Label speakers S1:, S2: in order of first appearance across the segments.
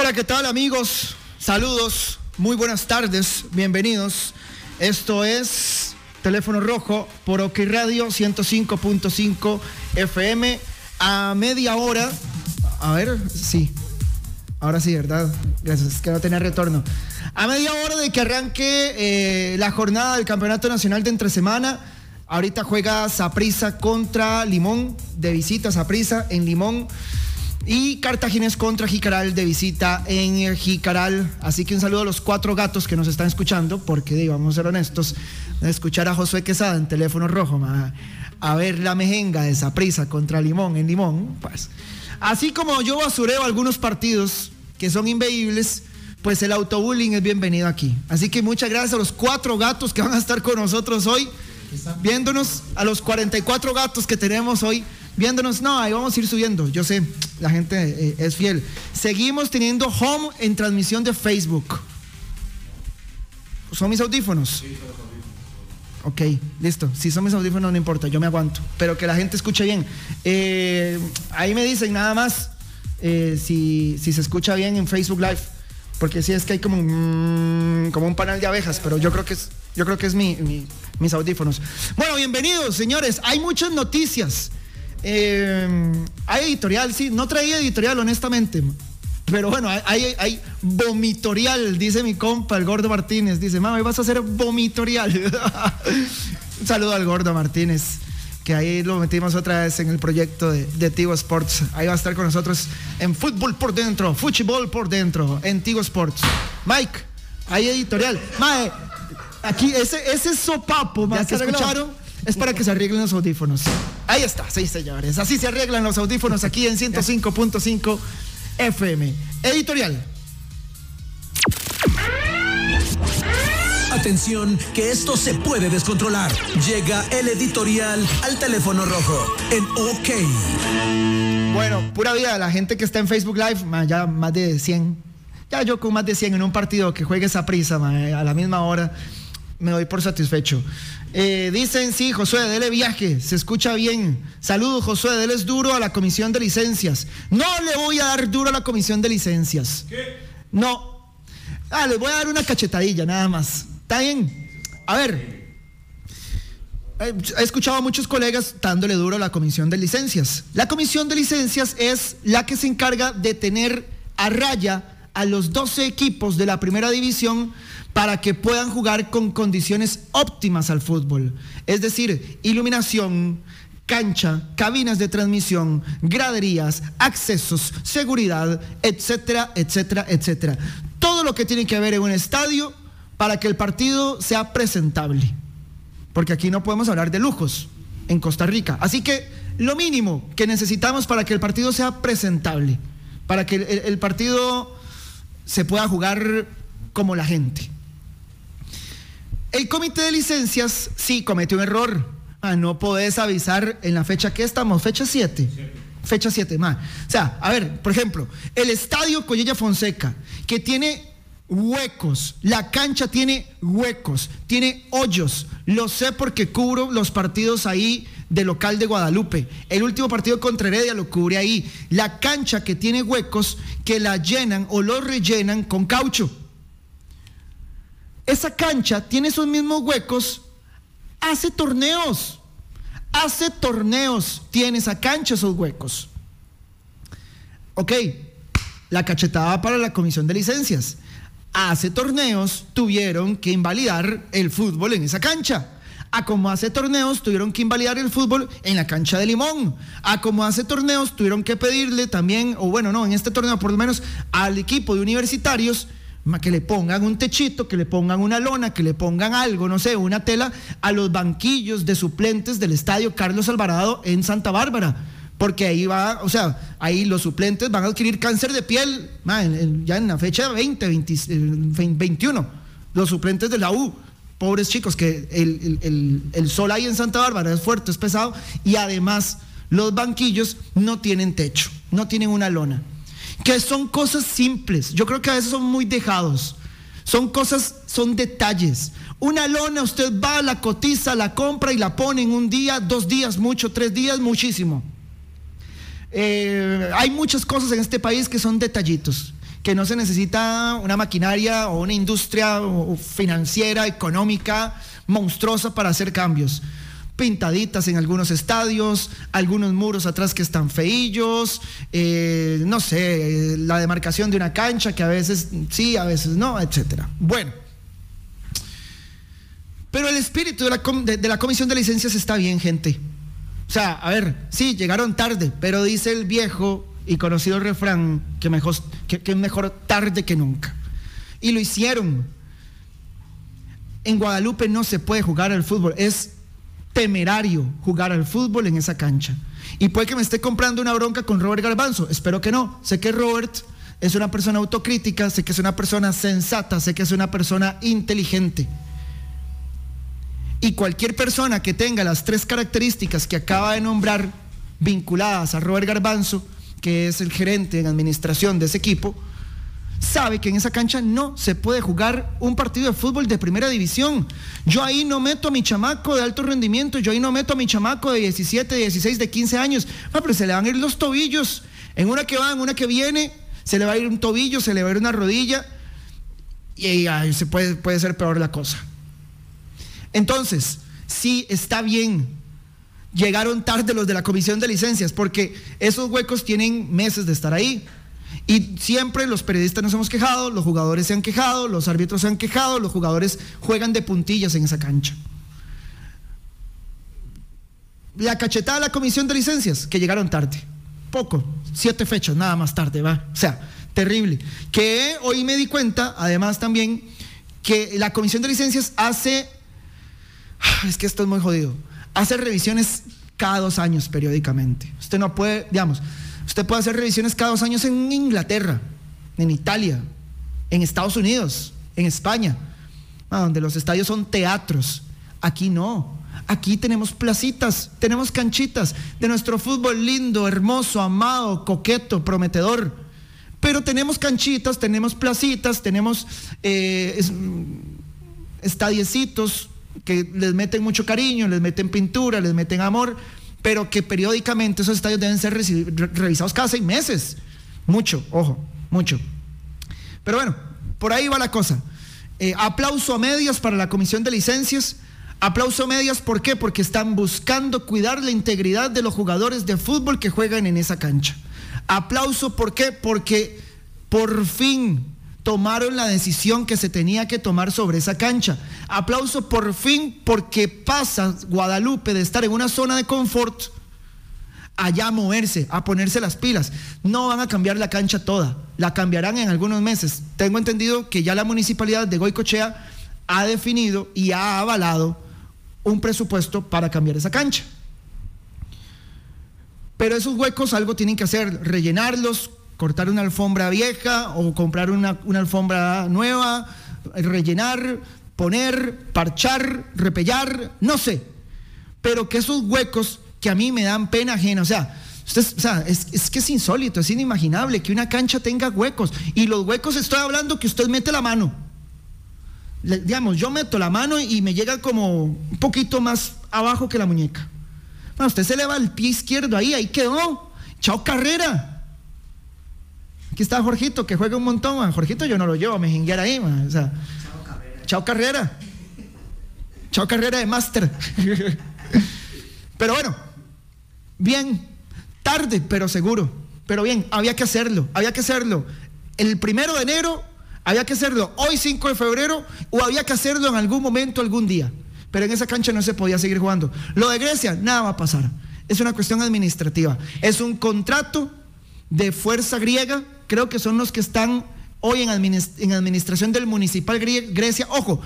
S1: Hola, ¿qué tal amigos? Saludos, muy buenas tardes, bienvenidos. Esto es Teléfono Rojo por OK Radio 105.5 FM a media hora. A ver, sí. Ahora sí, ¿verdad? Gracias, que no tenía retorno. A media hora de que arranque eh, la jornada del Campeonato Nacional de Entre Semana. Ahorita juega Saprisa contra Limón, de visita Saprisa en Limón. Y Cartaginés contra Jicaral de visita en Jicaral. Así que un saludo a los cuatro gatos que nos están escuchando, porque a ser honestos, escuchar a Josué Quesada en teléfono rojo, a ver la mejenga de Saprisa contra Limón en Limón, pues. Así como yo basureo algunos partidos que son inveíbles, pues el autobullying es bienvenido aquí. Así que muchas gracias a los cuatro gatos que van a estar con nosotros hoy, viéndonos, a los 44 gatos que tenemos hoy, viéndonos. No, ahí vamos a ir subiendo. Yo sé, la gente eh, es fiel. Seguimos teniendo home en transmisión de Facebook. ¿Son mis audífonos? Ok, listo. Si son mis audífonos no importa, yo me aguanto. Pero que la gente escuche bien. Eh, ahí me dicen nada más eh, si, se escucha bien en Facebook Live. Porque sí es que hay como un, como un panel de abejas, pero yo creo que es, yo creo que es mi, mis audífonos. Bueno, bienvenidos, señores. Hay muchas noticias. Eh, hay editorial, sí. No traía editorial, honestamente. Pero bueno, hay, hay, vomitorial, dice mi compa, el Gordo Martínez. Dice, mami, vas a hacer vomitorial. Un saludo al Gordo Martínez, que ahí lo metimos otra vez en el proyecto de, de Tigo Sports. Ahí va a estar con nosotros en fútbol por dentro, fútbol por dentro, en Tigo Sports. Mike, hay editorial. Mae, aquí, ese, ese sopapo, más que escucharon, es para que se arreglen los audífonos. Ahí está, sí, señores. Así se arreglan los audífonos aquí en 105.5 FM. Editorial.
S2: Atención, que esto se puede descontrolar. Llega el editorial al teléfono rojo en OK.
S1: Bueno, pura vida, la gente que está en Facebook Live, ya más de 100. Ya yo con más de 100 en un partido que juegue esa prisa, a la misma hora, me doy por satisfecho. Eh, dicen, sí, Josué, dele viaje, se escucha bien. Saludos, Josué, dele duro a la comisión de licencias. No le voy a dar duro a la comisión de licencias. ¿Qué? No. Ah, les voy a dar una cachetadilla, nada más. ¿Está bien? A ver. He escuchado a muchos colegas dándole duro a la comisión de licencias. La comisión de licencias es la que se encarga de tener a raya a los 12 equipos de la primera división para que puedan jugar con condiciones óptimas al fútbol. Es decir, iluminación, cancha, cabinas de transmisión, graderías, accesos, seguridad, etcétera, etcétera, etcétera. Todo lo que tiene que haber en un estadio para que el partido sea presentable. Porque aquí no podemos hablar de lujos en Costa Rica. Así que lo mínimo que necesitamos para que el partido sea presentable, para que el, partido se pueda jugar como la gente. El comité de licencias sí cometió un error. Ah, no podés avisar en la fecha que estamos, fecha 7. Fecha 7, más. O sea, a ver, por ejemplo, el estadio Collella Fonseca, que tiene huecos, la cancha tiene huecos, tiene hoyos. Lo sé porque cubro los partidos ahí de local de Guadalupe. El último partido contra Heredia lo cubre ahí. La cancha que tiene huecos que la llenan o lo rellenan con caucho esa cancha tiene esos mismos huecos, hace torneos. Hace torneos, tiene esa cancha esos huecos. Ok, la cachetada para la comisión de licencias. Hace torneos tuvieron que invalidar el fútbol en esa cancha. A como hace torneos tuvieron que invalidar el fútbol en la cancha de Limón. A como hace torneos tuvieron que pedirle también, o bueno, no, en este torneo por lo menos al equipo de universitarios que le pongan un techito, que le pongan una lona, que le pongan algo, no sé, una tela a los banquillos de suplentes del estadio Carlos Alvarado en Santa Bárbara. Porque ahí va, o sea, ahí los suplentes van a adquirir cáncer de piel ya en la fecha 20, 21. Los suplentes de la U, pobres chicos, que el, el sol ahí en Santa Bárbara es fuerte, es pesado, y además los banquillos no tienen techo, no tienen una lona que son cosas simples. Yo creo que a veces son muy dejados. Son cosas, son detalles. Una lona, usted va, la cotiza, la compra y la pone en un día, dos días, mucho, tres días, muchísimo. Eh, hay muchas cosas en este país que son detallitos que no se necesita una maquinaria o una industria financiera, económica, monstruosa para hacer cambios pintaditas en algunos estadios, algunos muros atrás que están feillos, eh, no sé, la demarcación de una cancha que a veces sí, a veces no, etcétera. Bueno. Pero el espíritu de la, de la comisión de licencias está bien, gente. O sea, a ver, sí, llegaron tarde, pero dice el viejo y conocido refrán que mejor, que, mejor tarde que nunca. Y lo hicieron. En Guadalupe no se puede jugar al fútbol, es temerario jugar al fútbol en esa cancha. Y puede que me esté comprando una bronca con Robert Garbanzo, espero que no. Sé que Robert es una persona autocrítica, sé que es una persona sensata, sé que es una persona inteligente. Y cualquier persona que tenga las tres características que acaba de nombrar vinculadas a Robert Garbanzo, que es el gerente en administración de ese equipo, sabe que en esa cancha no se puede jugar un partido de fútbol de primera división. Yo ahí no meto a mi chamaco de alto rendimiento, yo ahí no meto a mi chamaco de 17, 16, de 15 años. No, pero se le van a ir los tobillos. En una que va, en una que viene, se le va a ir un tobillo, se le va a ir una rodilla y ahí se puede, puede ser peor la cosa. Entonces, sí está bien. Llegaron tarde los de la comisión de licencias porque esos huecos tienen meses de estar ahí. Y siempre los periodistas nos hemos quejado, los jugadores se han quejado, los árbitros se han quejado, los jugadores juegan de puntillas en esa cancha. La cachetada de la comisión de licencias, que llegaron tarde. Poco, siete fechas, nada más tarde, va. O sea, terrible. Que hoy me di cuenta, además también, que la comisión de licencias hace es que esto es muy jodido. Hace revisiones cada dos años periódicamente. Usted no puede, digamos, usted puede hacer revisiones cada dos años en Inglaterra, en Italia, en Estados Unidos, en España, donde los estadios son teatros. Aquí no. Aquí tenemos placitas, tenemos canchitas de nuestro fútbol lindo, hermoso, amado, coqueto, prometedor. Pero tenemos canchitas, tenemos placitas, tenemos eh, estadiecitos que les meten mucho cariño, les meten pintura, les meten amor, pero que periódicamente esos estadios deben ser revisados cada seis meses. Mucho, ojo, mucho. Pero bueno, por ahí va la cosa. Eh, aplauso a medias para la comisión de licencias. Aplauso a medias, ¿por qué? Porque están buscando cuidar la integridad de los jugadores de fútbol que juegan en esa cancha. Aplauso, ¿por qué? Porque por fin tomaron la decisión que se tenía que tomar sobre esa cancha. Aplauso por fin porque pasa Guadalupe de estar en una zona de confort allá a moverse, a ponerse las pilas. No van a cambiar la cancha toda, la cambiarán en algunos meses. Tengo entendido que ya la municipalidad de Goicochea ha definido y ha avalado un presupuesto para cambiar esa cancha. Pero esos huecos algo tienen que hacer, rellenarlos cortar una alfombra vieja o comprar una, alfombra nueva, rellenar, poner, parchar, repellar, no sé. Pero que esos huecos que a mí me dan pena ajena, o sea, usted, o sea es, que es insólito, es inimaginable que una cancha tenga huecos. Y los huecos estoy hablando que usted mete la mano. digamos, yo meto la mano y me llega como un poquito más abajo que la muñeca. Bueno, usted se eleva el pie izquierdo ahí, ahí quedó. Chao carrera. Aquí está Jorgito, que juega un montón. Jorgito yo no lo llevo me jinguear ahí. O sea, chao carrera. Chao carrera de máster. pero bueno, bien, tarde, pero seguro. Pero bien, había que hacerlo, había que hacerlo. El primero de enero había que hacerlo hoy 5 de febrero o había que hacerlo en algún momento, algún día. Pero en esa cancha no se podía seguir jugando. Lo de Grecia, nada va a pasar. Es una cuestión administrativa. Es un contrato de fuerza griega creo que son los que están hoy en, administración del Municipal Grecia. Ojo,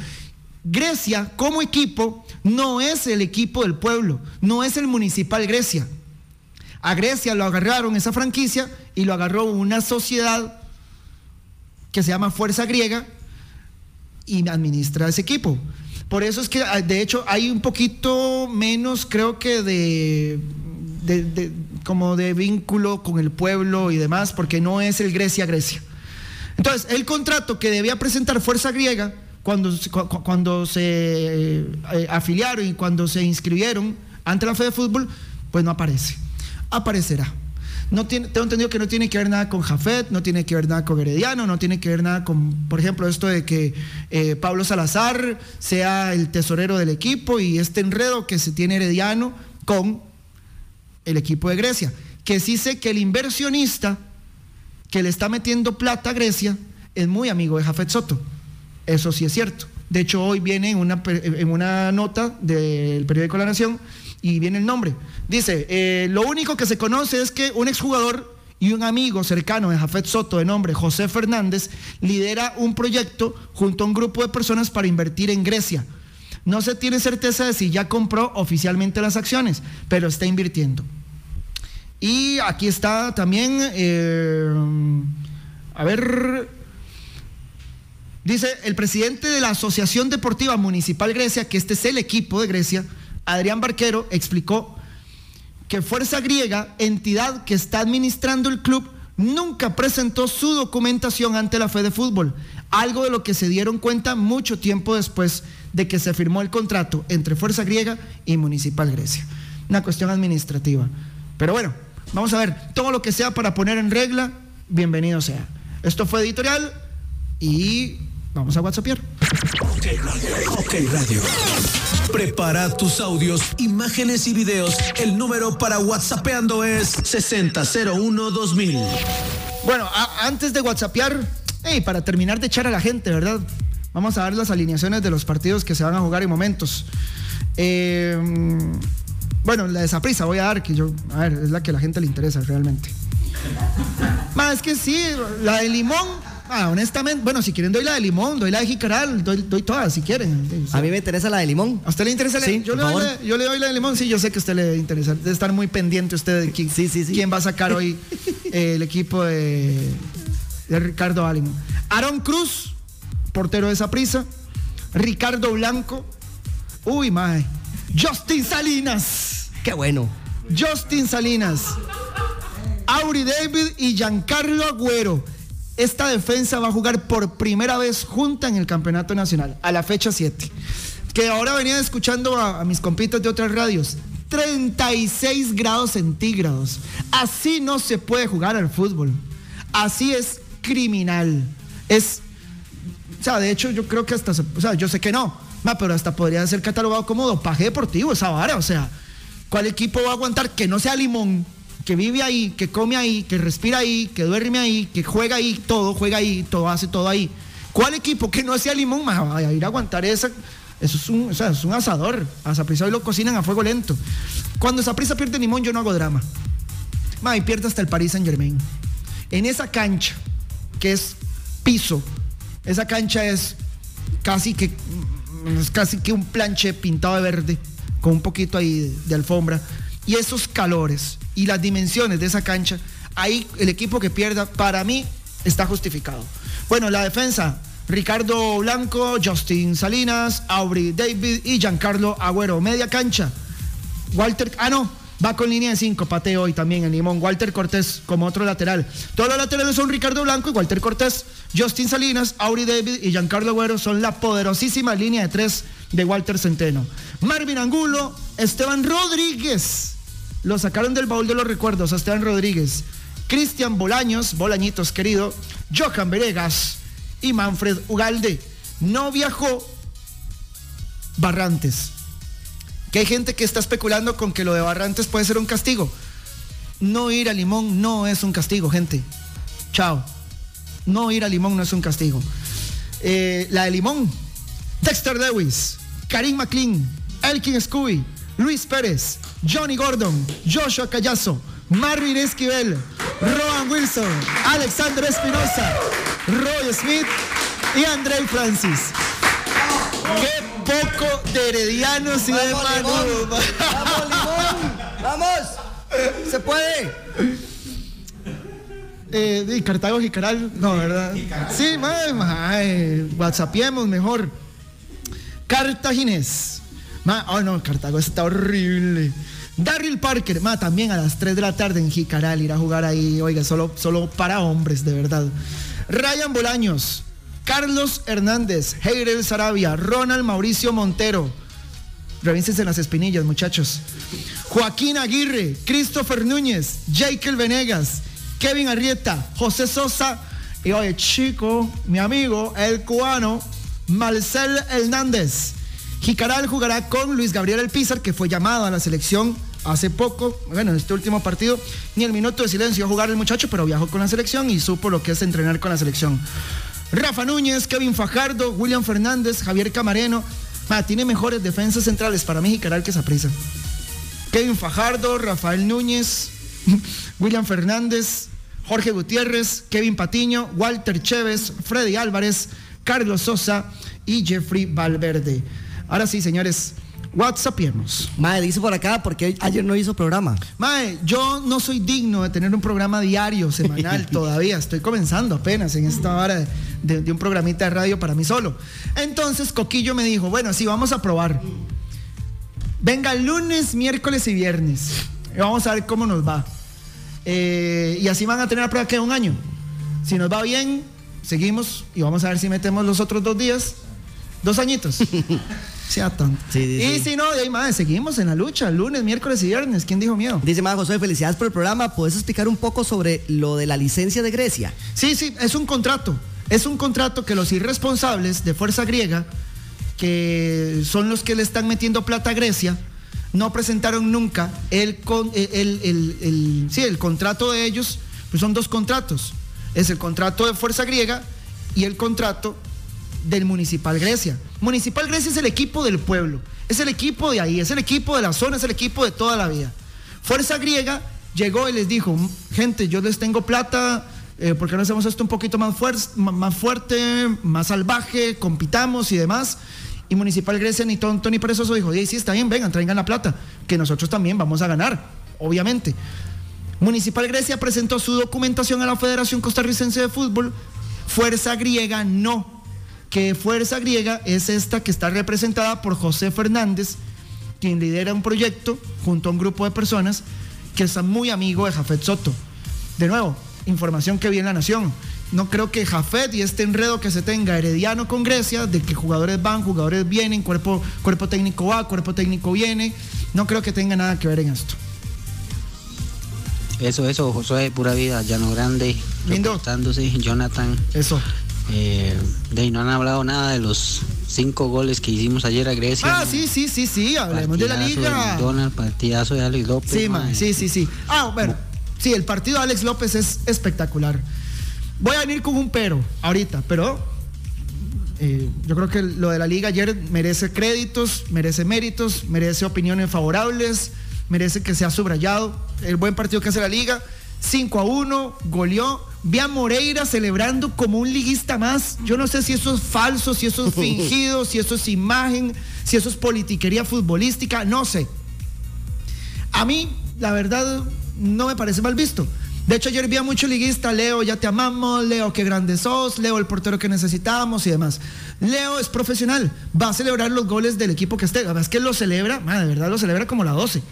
S1: Grecia como equipo no es el equipo del pueblo, no es el Municipal Grecia. A Grecia lo agarraron esa franquicia y lo agarró una sociedad que se llama Fuerza Griega y administra ese equipo. Por eso es que, ah, de hecho, hay un poquito menos, creo que, de como de vínculo con el pueblo y demás, porque no es el Grecia-Grecia. Entonces, el contrato que debía presentar Fuerza Griega cuando, cuando se eh, afiliaron y cuando se inscribieron ante la fe de fútbol, pues no aparece. Aparecerá. No tiene, tengo entendido que no tiene que ver nada con Jafet, no tiene que ver nada con Herediano, no tiene que ver nada con, por ejemplo, esto de que eh, Pablo Salazar sea el tesorero del equipo y este enredo que se tiene Herediano con el equipo de Grecia. Que sí sé que el inversionista que le está metiendo plata a Grecia es muy amigo de Jafet Soto. Eso sí es cierto. De hecho, hoy viene en una, en una nota del periódico La Nación y viene el nombre. Dice, eh, lo único que se conoce es que un exjugador y un amigo cercano de Jafet Soto de nombre José Fernández lidera un proyecto junto a un grupo de personas para invertir en Grecia. No se tiene certeza de si ya compró oficialmente las acciones, pero está invirtiendo. Y aquí está también, eh, a ver, dice el presidente de la Asociación Deportiva Municipal Grecia, que este es el equipo de Grecia, Adrián Barquero, explicó que Fuerza Griega, entidad que está administrando el club, nunca presentó su documentación ante la Fede Fútbol, algo de lo que se dieron cuenta mucho tiempo después de que se firmó el contrato entre Fuerza Griega y Municipal Grecia. Una cuestión administrativa. Pero bueno, vamos a ver, todo lo que sea para poner en regla, bienvenido sea. Esto fue editorial y vamos a WhatsApp.
S2: Ok Radio. Ok Radio. Prepara tus audios, imágenes y videos. El número para WhatsAppeando es 60012000.
S1: Bueno, antes de WhatsAppear, hey, para terminar de echar a la gente, ¿verdad? Vamos a ver las alineaciones de los partidos que se van a jugar en momentos. Eh, bueno, la de Saprisa voy a dar, que yo, a ver, es la que a la gente le interesa realmente. Más es que sí, la de Limón Ah, honestamente, bueno, si quieren doy la de limón, doy la de jicaral, doy, todas si quieren.
S3: A mí me interesa la de limón.
S1: ¿A usted le interesa la de yo, le doy yo le doy la de limón, sí, yo sé que a usted le interesa. Debe estar muy pendiente usted de quién, sí, sí, sí. quién va a sacar hoy eh, el equipo de, de Ricardo Álimo. Aaron Cruz, portero de esa prisa. Ricardo Blanco. Uy, mae. Justin Salinas.
S3: Qué bueno.
S1: Justin Salinas. Auri David y Giancarlo Agüero esta defensa va a jugar por primera vez junta en el campeonato nacional, a la fecha 7. Que ahora venía escuchando a, mis compitas de otras radios. 36 grados centígrados. Así no se puede jugar al fútbol. Así es criminal. Es, o sea, de hecho yo creo que hasta, o sea, yo sé que no, pero hasta podría ser catalogado como dopaje deportivo esa vara. O sea, ¿cuál equipo va a aguantar que no sea limón? que vive ahí, que come ahí, que respira ahí, que duerme ahí, que juega ahí, todo juega ahí, todo hace todo ahí. ¿Cuál equipo que no hacía limón va a ir a aguantar esa? Eso es un, o sea, es un asador. A Saprisa hoy lo cocinan a fuego lento. Cuando Saprisa pierde limón, yo no hago drama. Ma, y pierde hasta el Paris Saint Germain. En esa cancha, que es piso, esa cancha es casi que, es casi que un planche pintado de verde, con un poquito ahí de alfombra. Y esos calores, y las dimensiones de esa cancha, ahí el equipo que pierda, para mí, está justificado. Bueno, la defensa, Ricardo Blanco, Justin Salinas, Aubrey David y Giancarlo Agüero. Media cancha, Walter, ah no, va con línea de cinco, pateo hoy también en Limón. Walter Cortés como otro lateral. Todos los laterales son Ricardo Blanco y Walter Cortés. Justin Salinas, Aubrey David y Giancarlo Agüero son la poderosísima línea de tres de Walter Centeno. Marvin Angulo, Esteban Rodríguez lo sacaron del baúl de los recuerdos Esteban Rodríguez, Cristian Bolaños, Bolañitos querido, Johan Veregas y Manfred Ugalde. No viajó Barrantes. Que hay gente que está especulando con que lo de Barrantes puede ser un castigo. No ir a Limón no es un castigo, gente. Chao. No ir a Limón no es un castigo. Eh, la de Limón, Dexter Lewis, Karim McLean, Elkin Scooby, Luis Pérez, Johnny Gordon, Joshua Callazo, Marvin Esquivel, Rowan Wilson, Alexander Espinosa, Roy Smith y André Francis. ¡Qué poco de heredianos y de!
S3: ¡Vamos, Limón! ¡Vamos! ¡Se puede!
S1: Eh, Cartago Jicaral, no, ¿verdad? Sí, mae, mae, whatsappiemos mejor. Cartaginés. oh no, Cartago está horrible. Darryl Parker, ma, también a las 3 de la tarde en Jicaral, ir a jugar ahí, oiga, solo, solo para hombres, de verdad. Ryan Bolaños, Carlos Hernández, Heirel Sarabia, Ronald Mauricio Montero. Revísense las espinillas, muchachos. Joaquín Aguirre, Christopher Núñez, Jekyll Venegas, Kevin Arrieta, José Sosa y oye, chico, mi amigo, el cubano, Marcel Hernández. Jicaral jugará con Luis Gabriel El Pizar, que fue llamado a la selección hace poco, bueno, en este último partido, ni el minuto de silencio a jugar el muchacho, pero viajó con la selección y supo lo que es entrenar con la selección. Rafa Núñez, Kevin Fajardo, William Fernández, Javier Camareno. tiene mejores defensas centrales para mí Jicaral que prisa. Kevin Fajardo, Rafael Núñez, William Fernández, Jorge Gutiérrez, Kevin Patiño, Walter Chévez, Freddy Álvarez, Carlos Sosa y Jeffrey Valverde. Ahora sí, señores, WhatsAppiernos.
S3: Mae, dice por acá, porque ayer no hizo programa.
S1: Mae, yo no soy digno de tener un programa diario, semanal, todavía. Estoy comenzando apenas en esta hora de, un programita de radio para mí solo. Entonces, Coquillo me dijo, bueno, sí, vamos a probar. Venga, lunes, miércoles y viernes. Y vamos a ver cómo nos va. Eh, y así van a tener la prueba que un año. Si nos va bien, seguimos y vamos a ver si metemos los otros dos días. Dos añitos. sea tanto. y si no, de ahí más, seguimos en la lucha, lunes, miércoles y viernes. ¿Quién dijo miedo?
S3: Dice más José, felicidades por el programa. ¿Puedes explicar un poco sobre lo de la licencia de Grecia?
S1: Sí, sí, es un contrato. Es un contrato que los irresponsables de Fuerza Griega, que son los que le están metiendo plata a Grecia, no presentaron nunca el, eh, el, el, sí, el contrato de ellos, pues son dos contratos. Es el contrato de Fuerza Griega y el contrato del Municipal Grecia. Municipal Grecia es el equipo del pueblo, es el equipo de ahí, es el equipo de la zona, es el equipo de toda la vida. Fuerza Griega llegó y les dijo, gente, yo les tengo plata, eh, porque no hacemos esto un poquito más, más fuerte, más salvaje, compitamos y demás. Y Municipal Grecia ni tonto ni perezoso dijo, sí, está bien, vengan, traigan la plata, que nosotros también vamos a ganar, obviamente. Municipal Grecia presentó su documentación a la Federación Costarricense de Fútbol, Fuerza Griega no que Fuerza Griega es esta que está representada por José Fernández, quien lidera un proyecto junto a un grupo de personas que es muy amigo de Jafet Soto. De nuevo, información que viene la nación. No creo que Jafet y este enredo que se tenga herediano con Grecia, de que jugadores van, jugadores vienen, cuerpo, cuerpo técnico va, cuerpo técnico viene, no creo que tenga nada que ver en esto.
S4: Eso, eso, José, pura vida, Llano Grande,
S1: Lindo.
S4: Jonathan.
S1: Eso.
S4: Eh, de ahí no han hablado nada de los cinco goles que hicimos ayer a Grecia.
S1: Ah, sí, sí, sí, sí, hablemos de la liga.
S4: Donald, partidazo de Alex López.
S1: Sí, sí, sí, sí. Ah, bueno, sí, el partido de Alex López es espectacular. Voy a venir con un pero ahorita, pero eh, yo creo que lo de la liga ayer merece créditos, merece méritos, merece opiniones favorables, merece que sea subrayado. El buen partido que hace la liga, 5 a 1, goleó Vi a Moreira celebrando como un liguista más. Yo no sé si eso es falso, si eso es fingido, si eso es imagen, si eso es politiquería futbolística, no sé. A mí, la verdad, no me parece mal visto. De hecho, ayer vi a mucho liguista, Leo, ya te amamos, Leo, qué grande sos, Leo, el portero que necesitamos y demás. Leo es profesional, va a celebrar los goles del equipo que esté. La verdad es que lo celebra, de verdad lo celebra como la 12.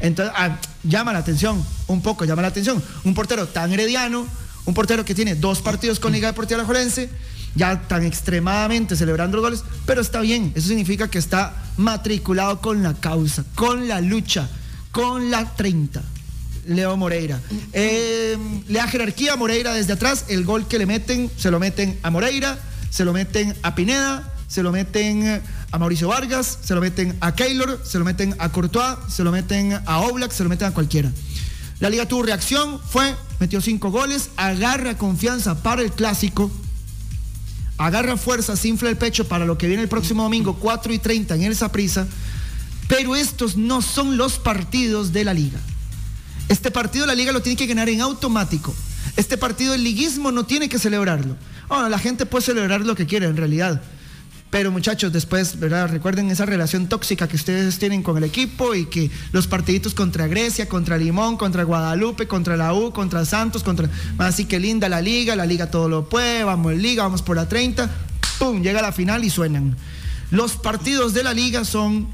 S1: Entonces, ah, llama la atención, un poco llama la atención. Un portero tan herediano, un portero que tiene dos partidos con Liga Deportiva Alajuelense, ya tan extremadamente celebrando los goles, pero está bien, eso significa que está matriculado con la causa, con la lucha, con la 30. Leo Moreira. Eh, le da jerarquía a Moreira desde atrás, el gol que le meten, se lo meten a Moreira, se lo meten a Pineda, se lo meten a Mauricio Vargas, se lo meten a Keylor, se lo meten a Courtois, se lo meten a Oblak, se lo meten a cualquiera. La liga tuvo reacción, fue, metió cinco goles, agarra confianza para el clásico, agarra fuerza, se infla el pecho para lo que viene el próximo domingo, 4 y 30 en el Saprisa, pero estos no son los partidos de la liga. Este partido la liga lo tiene que ganar en automático. Este partido el liguismo no tiene que celebrarlo. Bueno, la gente puede celebrar lo que quiera en realidad pero muchachos, después, ¿verdad? Recuerden esa relación tóxica que ustedes tienen con el equipo y que los partiditos contra Grecia, contra Limón, contra Guadalupe, contra la U, contra Santos, contra... Así que linda la liga, la liga todo lo puede, vamos en liga, vamos por la 30, ¡pum! Llega la final y suenan. Los partidos de la liga son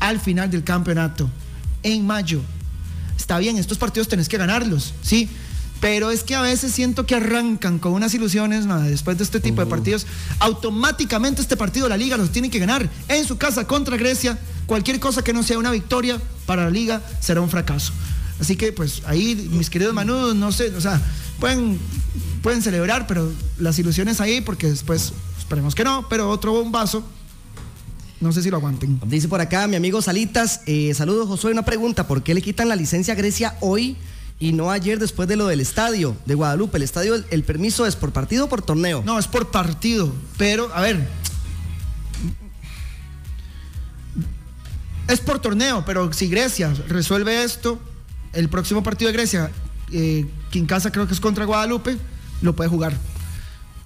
S1: al final del campeonato, en mayo. Está bien, estos partidos tenés que ganarlos, ¿sí? Pero es que a veces siento que arrancan con unas ilusiones después de este tipo de partidos. Automáticamente este partido la liga los tiene que ganar en su casa contra Grecia. Cualquier cosa que no sea una victoria para la liga será un fracaso. Así que pues ahí mis queridos manudos, no sé, o sea, pueden, pueden celebrar, pero las ilusiones ahí porque después esperemos que no, pero otro bombazo no sé si lo aguanten.
S3: Dice por acá mi amigo Salitas, eh, saludos Josué, una pregunta, ¿por qué le quitan la licencia a Grecia hoy y no ayer después de lo del estadio de Guadalupe? El estadio, el, permiso es por partido o por torneo?
S1: No, es por partido, pero a ver, es por torneo, pero si Grecia resuelve esto, el próximo partido de Grecia, eh, que en casa creo que es contra Guadalupe, lo puede jugar.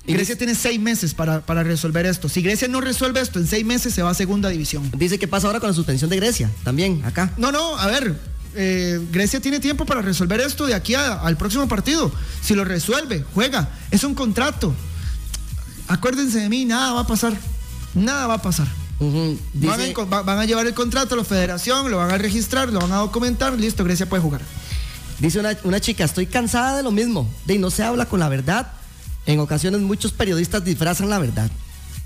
S1: Grecia tiene seis meses para, resolver esto. Si Grecia no resuelve esto, en seis meses se va a segunda división.
S3: Dice que pasa ahora con la suspensión de Grecia, también, acá.
S1: No, no, a ver, eh, Grecia tiene tiempo para resolver esto de aquí al próximo partido. Si lo resuelve, juega. Es un contrato. Acuérdense de mí, nada va a pasar. Nada va a pasar. van, a, llevar el contrato a la federación, lo van a registrar, lo van a documentar, listo, Grecia puede jugar.
S3: Dice una, una chica, estoy cansada de lo mismo, de no se habla con la verdad en ocasiones muchos periodistas disfrazan la verdad.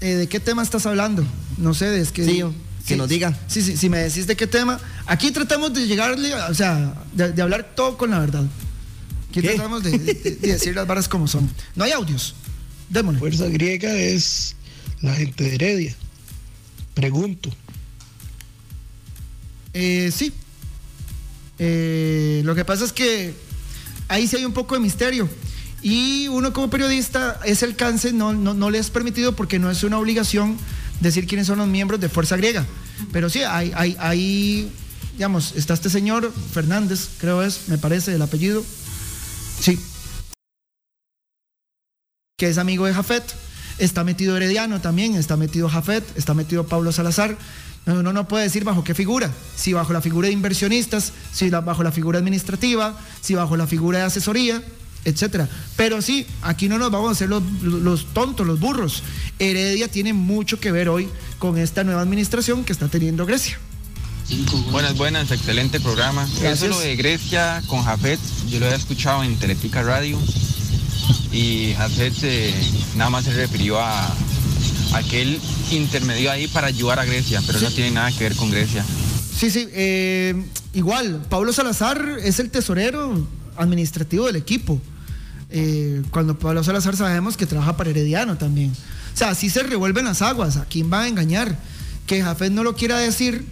S1: Eh, ¿De qué tema estás hablando? No sé, es que...
S3: Sí, que nos diga.
S1: Sí, sí, si me decís de qué tema. Aquí tratamos de llegarle, o sea, de, hablar todo con la verdad. Aquí tratamos de, decir las barras como son. No hay audios. Démosle.
S5: Fuerza griega es la gente de Heredia. Pregunto.
S1: Eh, sí. Eh, lo que pasa es que ahí sí hay un poco de misterio. Y uno como periodista, ese alcance no, no, le es permitido porque no es una obligación decir quiénes son los miembros de Fuerza Griega. Pero sí, hay, hay, hay, digamos, está este señor Fernández, creo es, me parece el apellido. Sí. Que es amigo de Jafet. Está metido Herediano también, está metido Jafet, está metido Pablo Salazar. Uno no puede decir bajo qué figura, si bajo la figura de inversionistas, si bajo la figura administrativa, si bajo la figura de asesoría etcétera. Pero sí, aquí no nos vamos a hacer los, tontos, los burros. Heredia tiene mucho que ver hoy con esta nueva administración que está teniendo Grecia.
S6: Buenas, buenas, excelente programa. Eso lo de Grecia con Jafet, yo lo he escuchado en Telepica Radio y Jafet eh, nada más se refirió a, aquel intermedio ahí para ayudar a Grecia, pero no tiene nada que ver con Grecia.
S1: Sí, sí, eh, igual, Pablo Salazar es el tesorero administrativo del equipo. Eh, cuando Pablo Salazar sabemos que trabaja para Herediano también. O sea, así se revuelven las aguas. ¿A quién va a engañar? Que Jafet no lo quiera decir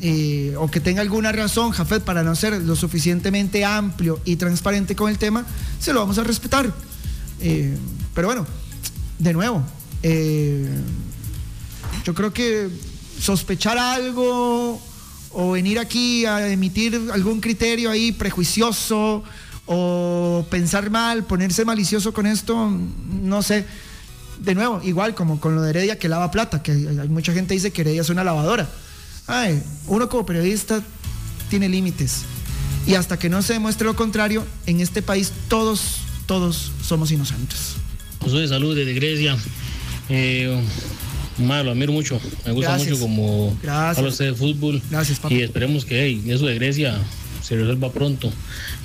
S1: eh, o que tenga alguna razón, Jafet, para no ser lo suficientemente amplio y transparente con el tema, se lo vamos a respetar. Eh, pero bueno, de nuevo, yo creo que sospechar algo o venir aquí a emitir algún criterio ahí prejuicioso o pensar mal, ponerse malicioso con esto, no sé. De nuevo, igual como con lo de Heredia que lava plata, que hay mucha gente dice que Heredia es una lavadora. Ay, uno como periodista tiene límites. Y hasta que no se demuestre lo contrario, en este país todos, todos somos inocentes.
S7: Soy de salud desde Grecia. Eh, lo admiro mucho. Me gusta mucho como habla usted de fútbol.
S1: Gracias,
S7: Y esperemos que eso de Grecia se resuelva pronto.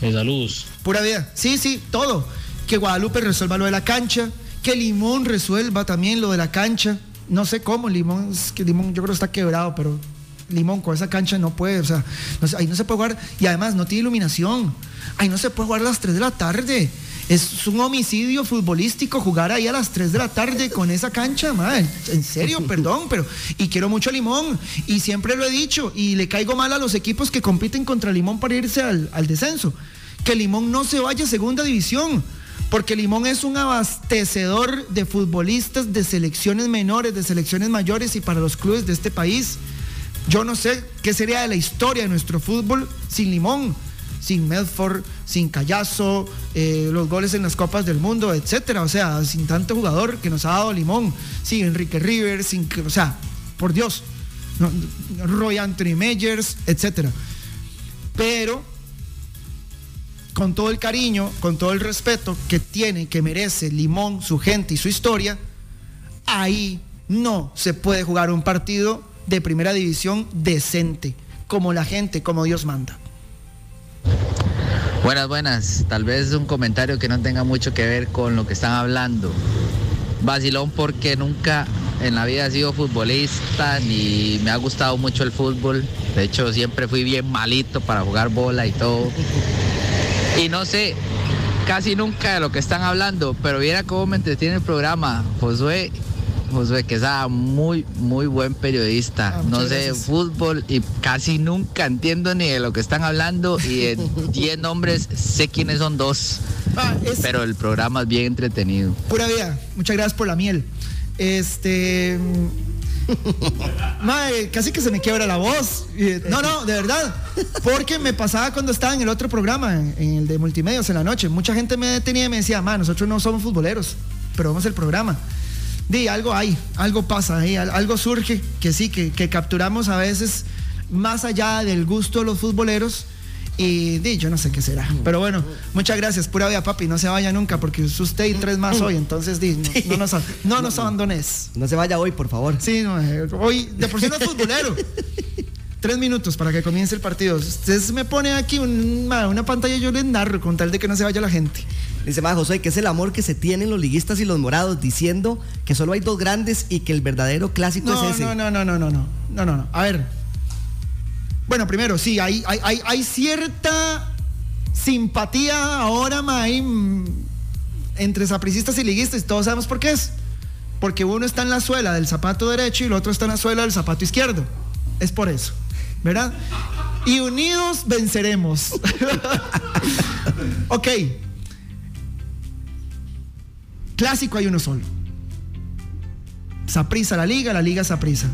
S7: Eh, saludos.
S1: Pura vida. Sí, sí, todo. Que Guadalupe resuelva lo de la cancha, que Limón resuelva también lo de la cancha. No sé cómo, Limón, es que Limón yo creo que está quebrado, pero Limón con esa cancha no puede, o sea, ahí no se puede jugar y además no tiene iluminación. Ahí no se puede jugar a las 3 de la tarde. Es un homicidio futbolístico jugar ahí a las 3 de la tarde con esa cancha, madre. En serio, perdón, pero. Y quiero mucho a Limón. Y siempre lo he dicho. Y le caigo mal a los equipos que compiten contra Limón para irse al, al descenso. Que Limón no se vaya a segunda división. Porque Limón es un abastecedor de futbolistas de selecciones menores, de selecciones mayores y para los clubes de este país. Yo no sé qué sería de la historia de nuestro fútbol sin Limón sin Medford, sin Callazo, eh, los goles en las Copas del Mundo, etcétera. O sea, sin tanto jugador que nos ha dado Limón, sin Enrique River, sin, o sea, por Dios, Roy Anthony Meyers, etcétera. Pero con todo el cariño, con todo el respeto que tiene, que merece Limón, su gente y su historia, ahí no se puede jugar un partido de primera división decente, como la gente, como Dios manda.
S8: Buenas, buenas. Tal vez un comentario que no tenga mucho que ver con lo que están hablando. Vacilón porque nunca en la vida he sido futbolista ni me ha gustado mucho el fútbol. De hecho, siempre fui bien malito para jugar bola y todo. Y no sé casi nunca de lo que están hablando, pero viera cómo me entretiene el programa. Josué Josué Quesada, muy, muy buen periodista. Ah, no sé fútbol y casi nunca entiendo ni de lo que están hablando y en 10 nombres sé quiénes son dos. Ah, pero el programa es bien entretenido.
S1: Pura vida, muchas gracias por la miel. Este. Madre, casi que se me quiebra la voz. No, no, de verdad. Porque me pasaba cuando estaba en el otro programa, en el de multimedios en la noche. Mucha gente me detenía y me decía, ma, nosotros no somos futboleros, pero vamos el programa. Di, algo hay, algo pasa ahí, algo surge que sí, que, capturamos a veces más allá del gusto de los futboleros. Y di, yo no sé qué será. Pero bueno, muchas gracias. Pura vida, papi. No se vaya nunca porque es usted y tres más hoy. Entonces, di, no, nos, no nos abandones.
S3: No se vaya hoy, por favor.
S1: Sí, no, eh, hoy de por sí no es futbolero. tres minutos para que comience el partido. Usted me pone aquí una pantalla, yo le narro con tal de que no se vaya la gente.
S3: Dice más José, que es el amor que se tienen los liguistas y los morados, diciendo que solo hay dos grandes y que el verdadero clásico es ese.
S1: No, no, no, no, no, no, no, no, no. A ver. Bueno, primero, sí, hay, hay, hay, cierta simpatía ahora, May, entre sapricistas y liguistas, y todos sabemos por qué es. Porque uno está en la suela del zapato derecho y el otro está en la suela del zapato izquierdo. Es por eso, ¿verdad? Y unidos venceremos. ok. Clásico hay uno solo. Saprisa la liga, la liga Saprisa.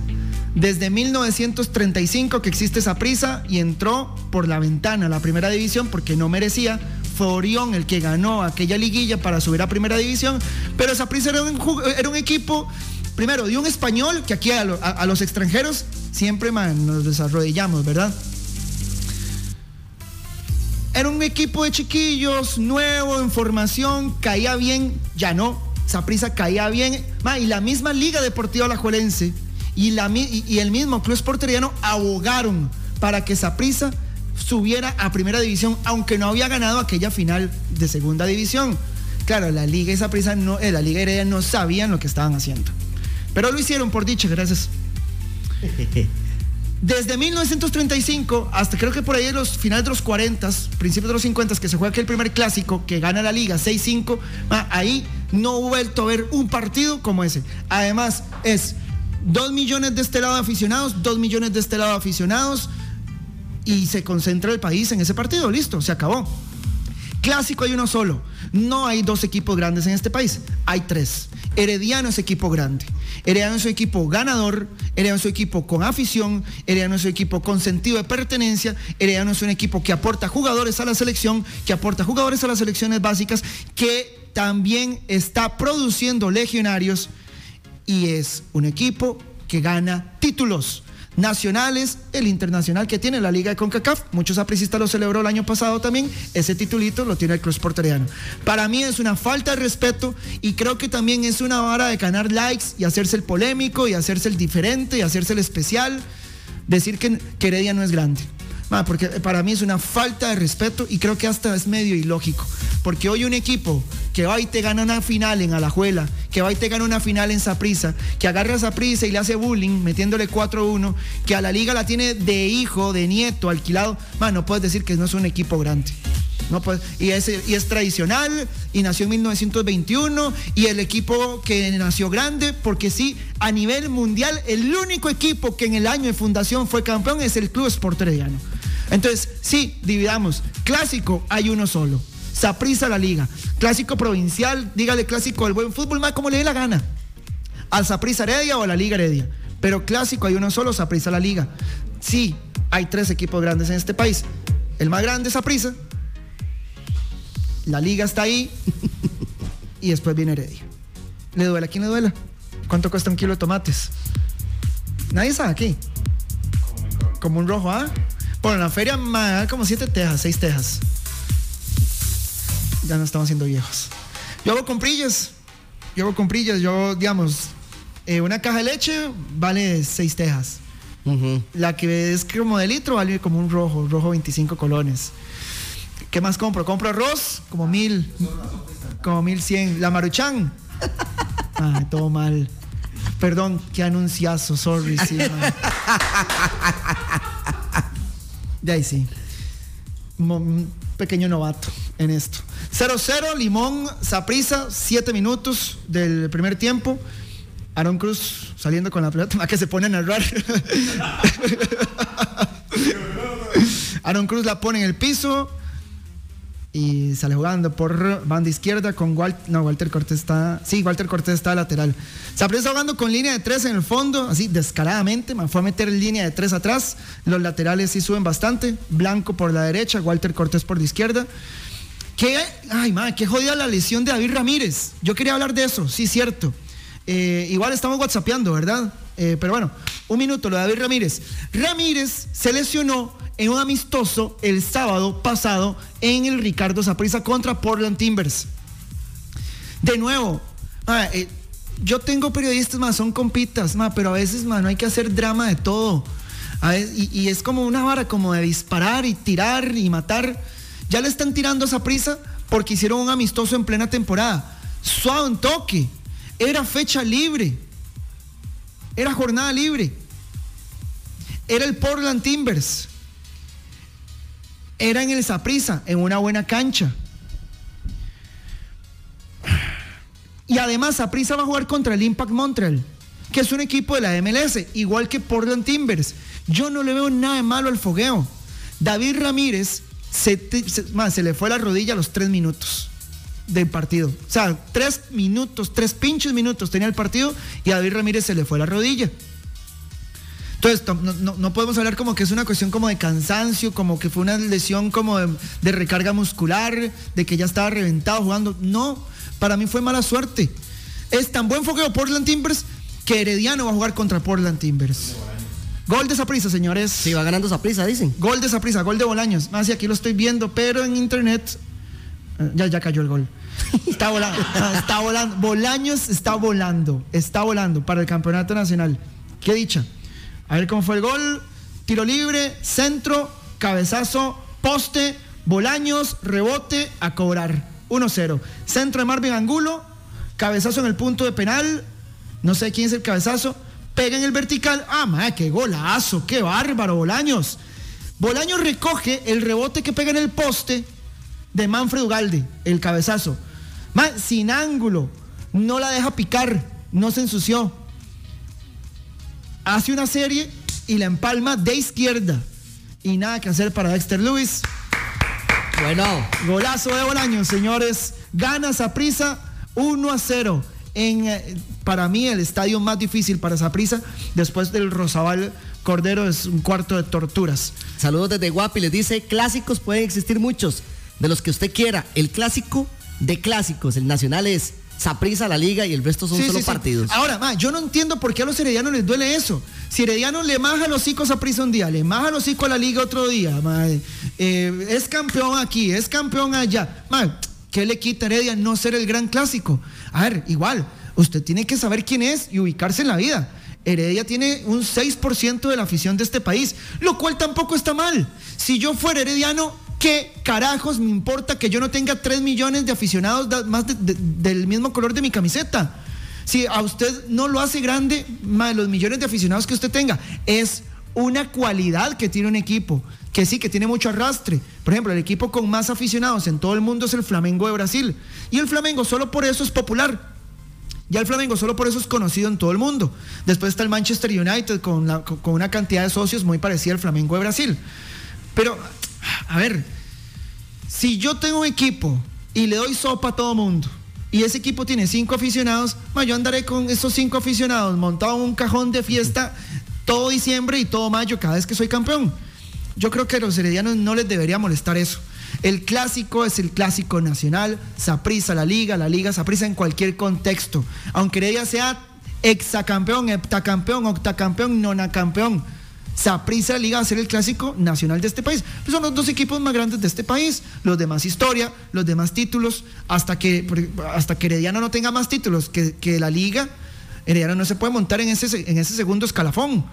S1: Desde 1935 que existe Saprisa y entró por la ventana a la primera división porque no merecía. Fue Orión el que ganó aquella liguilla para subir a primera división. Pero Saprisa era un, era un equipo, primero, de un español que aquí a, los extranjeros siempre nos desarrollamos, ¿verdad? Era un equipo de chiquillos, nuevo, en formación, caía bien, ya no. Saprisa caía bien. y la misma Liga Deportiva y, la, y, el mismo Club Sporteriano abogaron para que Saprisa subiera a primera división, aunque no había ganado aquella final de segunda división. Claro, la Liga y Saprisa no, eh, la Liga Heredia no sabían lo que estaban haciendo. Pero lo hicieron por dicha, gracias. Desde 1935 hasta creo que por ahí en los finales de los 40, principios de los 50, que se juega aquel primer clásico que gana la liga 6-5, ahí no he vuelto a ver un partido como ese. Además, es 2 millones de este lado de aficionados, 2 millones de este lado de aficionados y se concentra el país en ese partido, listo, se acabó. Clásico hay uno solo. No hay dos equipos grandes en este país, hay tres. Herediano es equipo grande. Herediano es un equipo ganador, Herediano es un equipo con afición, Herediano es un equipo con sentido de pertenencia, Herediano es un equipo que aporta jugadores a la selección, que aporta jugadores a las selecciones básicas, que también está produciendo legionarios y es un equipo que gana títulos nacionales, el internacional que tiene la Liga de CONCACAF. Muchos aprecistas lo celebró el año pasado también. Ese titulito lo tiene el Cruz Porteriano. Para mí es una falta de respeto y creo que también es una vara de ganar likes y hacerse el polémico y hacerse el diferente y hacerse el especial. Decir que, que Heredia no es grande porque para mí es una falta de respeto y creo que hasta es medio ilógico. Porque hoy un equipo que va y te gana una final en Alajuela, que va y te gana una final en Saprisa, que agarra a Saprisa y le hace bullying metiéndole 4-1, que a la liga la tiene de hijo, de nieto, alquilado, no puedes decir que no es un equipo grande. No y, es, y es tradicional y nació en 1921 y el equipo que nació grande, porque sí, a nivel mundial, el único equipo que en el año de fundación fue campeón es el Club Sport entonces, sí, dividamos. Clásico, hay uno solo. Saprisa la liga. Clásico provincial, dígale clásico del buen fútbol, más como le dé la gana. Al Saprisa Heredia o a la Liga Heredia. Pero clásico hay uno solo, Saprisa la liga. Sí, hay tres equipos grandes en este país. El más grande es Saprisa. La liga está ahí. y después viene Heredia. ¿Le duele a quién le duela? ¿Cuánto cuesta un kilo de tomates? Nadie sabe aquí. Como un rojo, ¿ah? Bueno, en la feria me como siete tejas, seis tejas. Ya no estamos siendo viejos. Yo hago comprillas. Yo hago comprillas. Yo, digamos, eh, una caja de leche vale seis tejas. La que es como de litro vale como un rojo, rojo 25 colones. ¿Qué más compro? Compro arroz, como mil, como mil cien. La maruchan. Ay, todo mal. Perdón, qué anunciazo, sorry, sí, De ahí sí. Un pequeño novato en esto. 0-0, Limón, Saprisa, 7 minutos del primer tiempo. Aaron Cruz saliendo con la pelota, que se pone a narrar. Aaron Cruz la pone en el piso y sale jugando por banda izquierda con Walter, no, Walter Cortés está, sí, Walter Cortés está lateral. Se está jugando con línea de tres en el fondo, así descaradamente, fue a meter línea de tres atrás, los laterales sí suben bastante, Blanco por la derecha, Walter Cortés por la izquierda. ¿Qué, ay, madre, qué jodida la lesión de David Ramírez. Yo quería hablar de eso, sí, cierto. Eh, igual estamos whatsappeando, ¿verdad? Eh, pero bueno, un minuto, lo de David Ramírez. Ramírez se lesionó en un amistoso el sábado pasado en el Ricardo Zaprisa contra Portland Timbers. De nuevo, eh, yo tengo periodistas más, son compitas, pero a veces no hay que hacer drama de todo. y, es como una vara como de disparar y tirar y matar. Ya le están tirando esa prisa porque hicieron un amistoso en plena temporada. Suave un toque. Era fecha libre. Era jornada libre. Era el Portland Timbers era en el Saprisa, en una buena cancha. Y además Saprisa va a jugar contra el Impact Montreal, que es un equipo de la MLS, igual que Portland Timbers. Yo no le veo nada de malo al fogueo. David Ramírez se, se, le fue la rodilla a los tres minutos del partido. O sea, tres minutos, tres pinches minutos tenía el partido y a David Ramírez se le fue la rodilla. Entonces, no, podemos hablar como que es una cuestión como de cansancio, como que fue una lesión como de, recarga muscular, de que ya estaba reventado jugando. No, para mí fue mala suerte. Es tan buen foqueo Portland Timbers que Herediano va a jugar contra Portland Timbers. Gol de Saprisa, señores.
S3: Sí, va ganando Saprisa, dicen.
S1: Gol de Saprisa, gol de Bolaños. Más ah, aquí lo estoy viendo, pero en internet ya, ya cayó el gol. Está volando, está volando. Bolaños está volando, está volando para el campeonato nacional. Qué dicha. A ver cómo fue el gol. Tiro libre, centro, cabezazo, poste, Bolaños, rebote, a cobrar. 1-0. Centro de Marvin Angulo, cabezazo en el punto de penal. No sé quién es el cabezazo. Pega en el vertical. Ah, madre, qué golazo, qué bárbaro, Bolaños. Bolaños recoge el rebote que pega en el poste de Manfred Ugalde, el cabezazo. sin ángulo, no la deja picar, no se ensució hace una serie y la empalma de izquierda. Y nada que hacer para Dexter Lewis. Bueno. Golazo de Bolaños, señores. Gana prisa 1 a 0. En, eh, para mí, el estadio más difícil para prisa después del Rosabal Cordero, es un cuarto de torturas.
S3: Saludos desde Guapi. Les dice: clásicos pueden existir muchos, de los que usted quiera. El clásico de clásicos, el nacional es Saprisa la liga y el resto son solo partidos.
S1: Ahora, yo no entiendo por qué a los heredianos les duele eso. Si Herediano le maja los hijos a Prisa un día, le maja los hijos a la liga otro día, eh, es campeón aquí, es campeón allá. ¿Qué le quita Heredia no ser el gran clásico? A ver, igual, usted tiene que saber quién es y ubicarse en la vida. Heredia tiene un 6% de la afición de este país, lo cual tampoco está mal. Si yo fuera herediano, ¿Qué carajos me importa que yo no tenga 3 millones de aficionados más del mismo color de mi camiseta? Si a usted no lo hace grande, más de los millones de aficionados que usted tenga, es una cualidad que tiene un equipo, que sí, que tiene mucho arrastre. Por ejemplo, el equipo con más aficionados en todo el mundo es el Flamengo de Brasil. Y el Flamengo solo por eso es popular. Ya el Flamengo solo por eso es conocido en todo el mundo. Después está el Manchester United con, con una cantidad de socios muy parecida al Flamengo de Brasil. Pero a ver, si yo tengo un equipo y le doy sopa a todo mundo y ese equipo tiene cinco aficionados, yo andaré con esos cinco aficionados montado en un cajón de fiesta todo diciembre y todo mayo cada vez que soy campeón. Yo creo que a los heredianos no les debería molestar eso. El clásico es el clásico nacional, Saprisa la liga, la liga Saprisa en cualquier contexto. Aunque Heredia sea hexacampeón, heptacampeón, octacampeón, nonacampeón Saprissa Liga va a ser el clásico nacional de este país. Pues son los dos equipos más grandes de este país, los de más historia, los de más títulos, hasta que, hasta que Herediano no tenga más títulos que, la Liga, Herediano no se puede montar en ese, en ese segundo escalafón.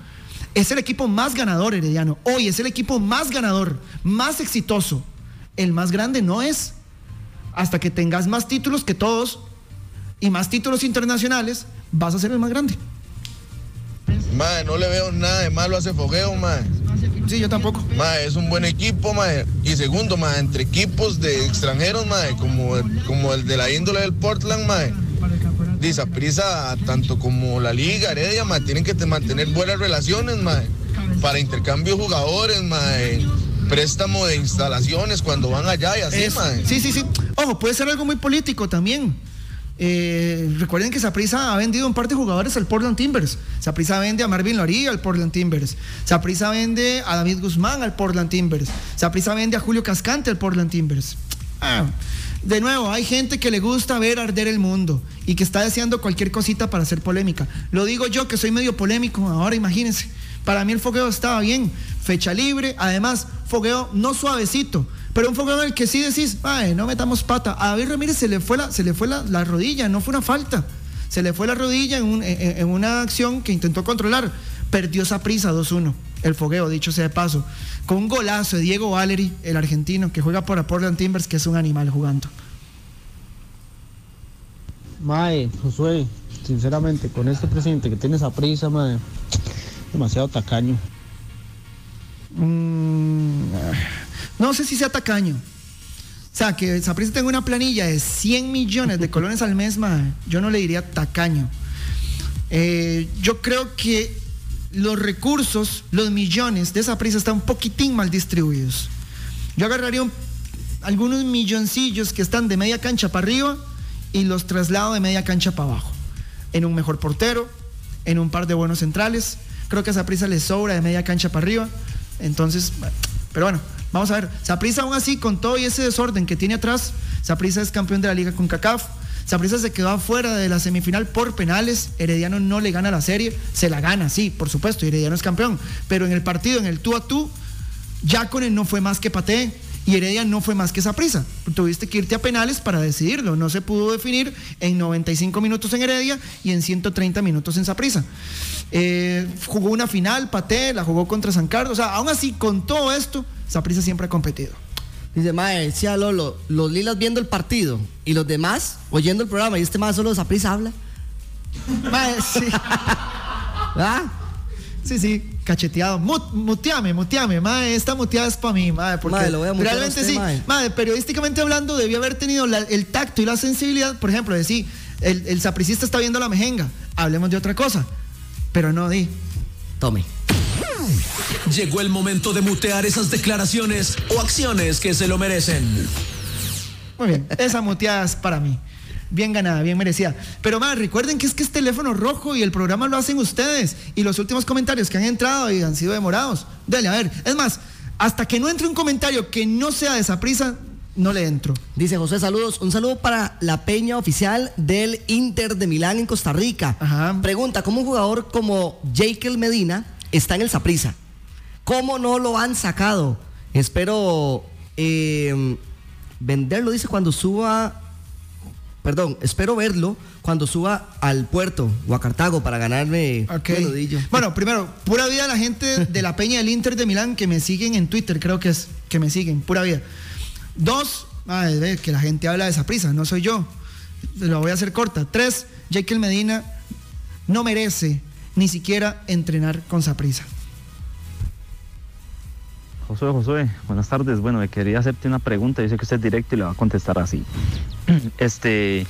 S1: Es el equipo más ganador, Herediano. Hoy es el equipo más ganador, más exitoso el más grande no es. Hasta que tengas más títulos que todos y más títulos internacionales, vas a ser el más grande.
S9: Mae, no le veo nada de malo a ese fogueo, mae.
S1: Sí, yo tampoco.
S9: Mae, es un buen equipo, mae. Y segundo, mae, entre equipos de extranjeros, mae, como, como el de la índole del Portland, mae. Dice, prisa, tanto como la liga, Heredia, mae, tienen que mantener buenas relaciones, mae. Para intercambio de jugadores, mae préstamo de instalaciones cuando van allá y así, mae.
S1: Sí, sí, sí. Ojo, puede ser algo muy político también. Eh, recuerden que Saprisa ha vendido un par de jugadores al Portland Timbers. Saprisa vende a Marvin Loría al Portland Timbers. Saprisa vende a David Guzmán al Portland Timbers. Saprisa vende a Julio Cascante al Portland Timbers. Ah, de nuevo, hay gente que le gusta ver arder el mundo y que está deseando cualquier cosita para hacer polémica. Lo digo yo que soy medio polémico, ahora imagínense. Para mí el fogueo estaba bien, fecha libre, además fogueo no suavecito, pero un fogueo en el que sí decís, ay, no metamos pata. A David Ramírez se le fue la, se le fue la, rodilla, no fue una falta. Se le fue la rodilla en, una acción que intentó controlar. Perdió esa prisa 2-1, el fogueo, dicho sea de paso. Con un golazo de Diego Valeri, el argentino, que juega por Portland Timbers, que es un animal jugando.
S10: Mae, Josué, sinceramente, con este presidente que tiene esa prisa, mae, demasiado tacaño.
S1: Mm, no sé si sea tacaño. O sea, que Saprissa tenga una planilla de 100 millones de colones al mes, yo no le diría tacaño. Eh, yo creo que los recursos, los millones de Saprissa están un poquitín mal distribuidos. Yo agarraría algunos milloncillos que están de media cancha para arriba y los traslado de media cancha para abajo. En un mejor portero, en un par de buenos centrales. Creo que a Saprissa le sobra de media cancha para arriba. Entonces, pero bueno, vamos a ver. Saprisa aún así, con todo y ese desorden que tiene atrás, Saprisa es campeón de la liga con CACAF. Saprisa se quedó afuera de la semifinal por penales. Herediano no le gana la serie. Se la gana, sí, por supuesto. Herediano es campeón. Pero en el partido, en el tú a tú, Jaconen no fue más que Pate y Heredia no fue más que esa prisa. Tuviste que irte a penales para decidirlo. No se pudo definir en 95 minutos en Heredia y en 130 minutos en Saprisa. Eh, jugó una final, Pate, la jugó contra San Carlos. O sea, aún así, con todo esto, Saprisa siempre ha competido.
S3: Dice, mae, decía Lolo, los lilas viendo el partido y los demás oyendo el programa y este más solo Saprisa habla.
S1: Mae, sí. ¿Ah? Sí, sí, cacheteado. muteame, muteame, mae, esta muteada es para mí, mae, porque lo voy a realmente sí, mae. periodísticamente hablando, debió haber tenido el tacto y la sensibilidad, por ejemplo, de decir, el, el sapricista está viendo la mejenga, hablemos de otra cosa pero no di.
S3: Tome.
S2: Llegó el momento de mutear esas declaraciones o acciones que se lo merecen.
S1: Muy bien, esa muteada es para mí. Bien ganada, bien merecida. Pero más, recuerden que es que es teléfono rojo y el programa lo hacen ustedes. Y los últimos comentarios que han entrado y han sido demorados. Dale, a ver. Es más, hasta que no entre un comentario que no sea de esa prisa, no le entro.
S3: Dice José, saludos. Un saludo para la peña oficial del Inter de Milán en Costa Rica. Pregunta, ¿cómo un jugador como Jekyll Medina está en el Saprisa? ¿Cómo no lo han sacado? Espero em, venderlo, dice, cuando suba... Perdón, espero verlo cuando suba al puerto o a Cartago para ganarme
S1: okay. Bueno, primero, pura vida a la gente de la peña del Inter de Milán que me siguen en Twitter, creo que es que me siguen, pura vida. Dos, que la gente habla de esa prisa, no soy yo. Lo voy a hacer corta. Tres, Jekyll Medina no merece ni siquiera entrenar con prisa.
S11: Josué, Josué, buenas tardes. Bueno, me quería hacerte una pregunta. Yo sé que usted es directo y le va a contestar así. Este,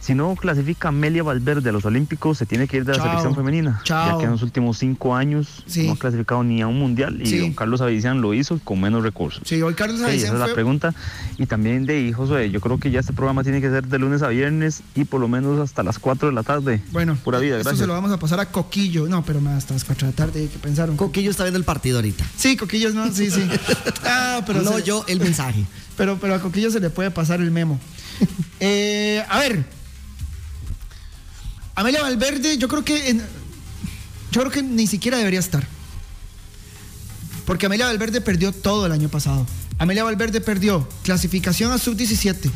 S11: si no clasifica Amelia Valverde a los Olímpicos, se tiene que ir de la selección femenina. Ya que en los últimos cinco años no ha clasificado ni a un mundial y don Carlos Avician lo hizo con menos recursos.
S1: Sí, hoy Carlos Avician.
S11: esa es la pregunta. Y también de hijos, yo creo que ya este programa tiene que ser de lunes a viernes y por lo menos hasta las 4 de la tarde.
S1: Bueno,
S11: pura vida, gracias.
S1: Eso se lo vamos a pasar a Coquillo. No, pero más hasta las 4 de la tarde, ¿qué pensaron?
S3: Coquillo está viendo el partido ahorita.
S1: Sí, Coquillo no, sí, sí.
S3: ah, pero no yo el mensaje.
S1: Pero, pero a Coquillo se le puede pasar el memo. eh, a ver. Amelia Valverde, yo creo que yo creo que ni siquiera debería estar. Porque Amelia Valverde perdió todo el año pasado. Amelia Valverde perdió clasificación a sub-17,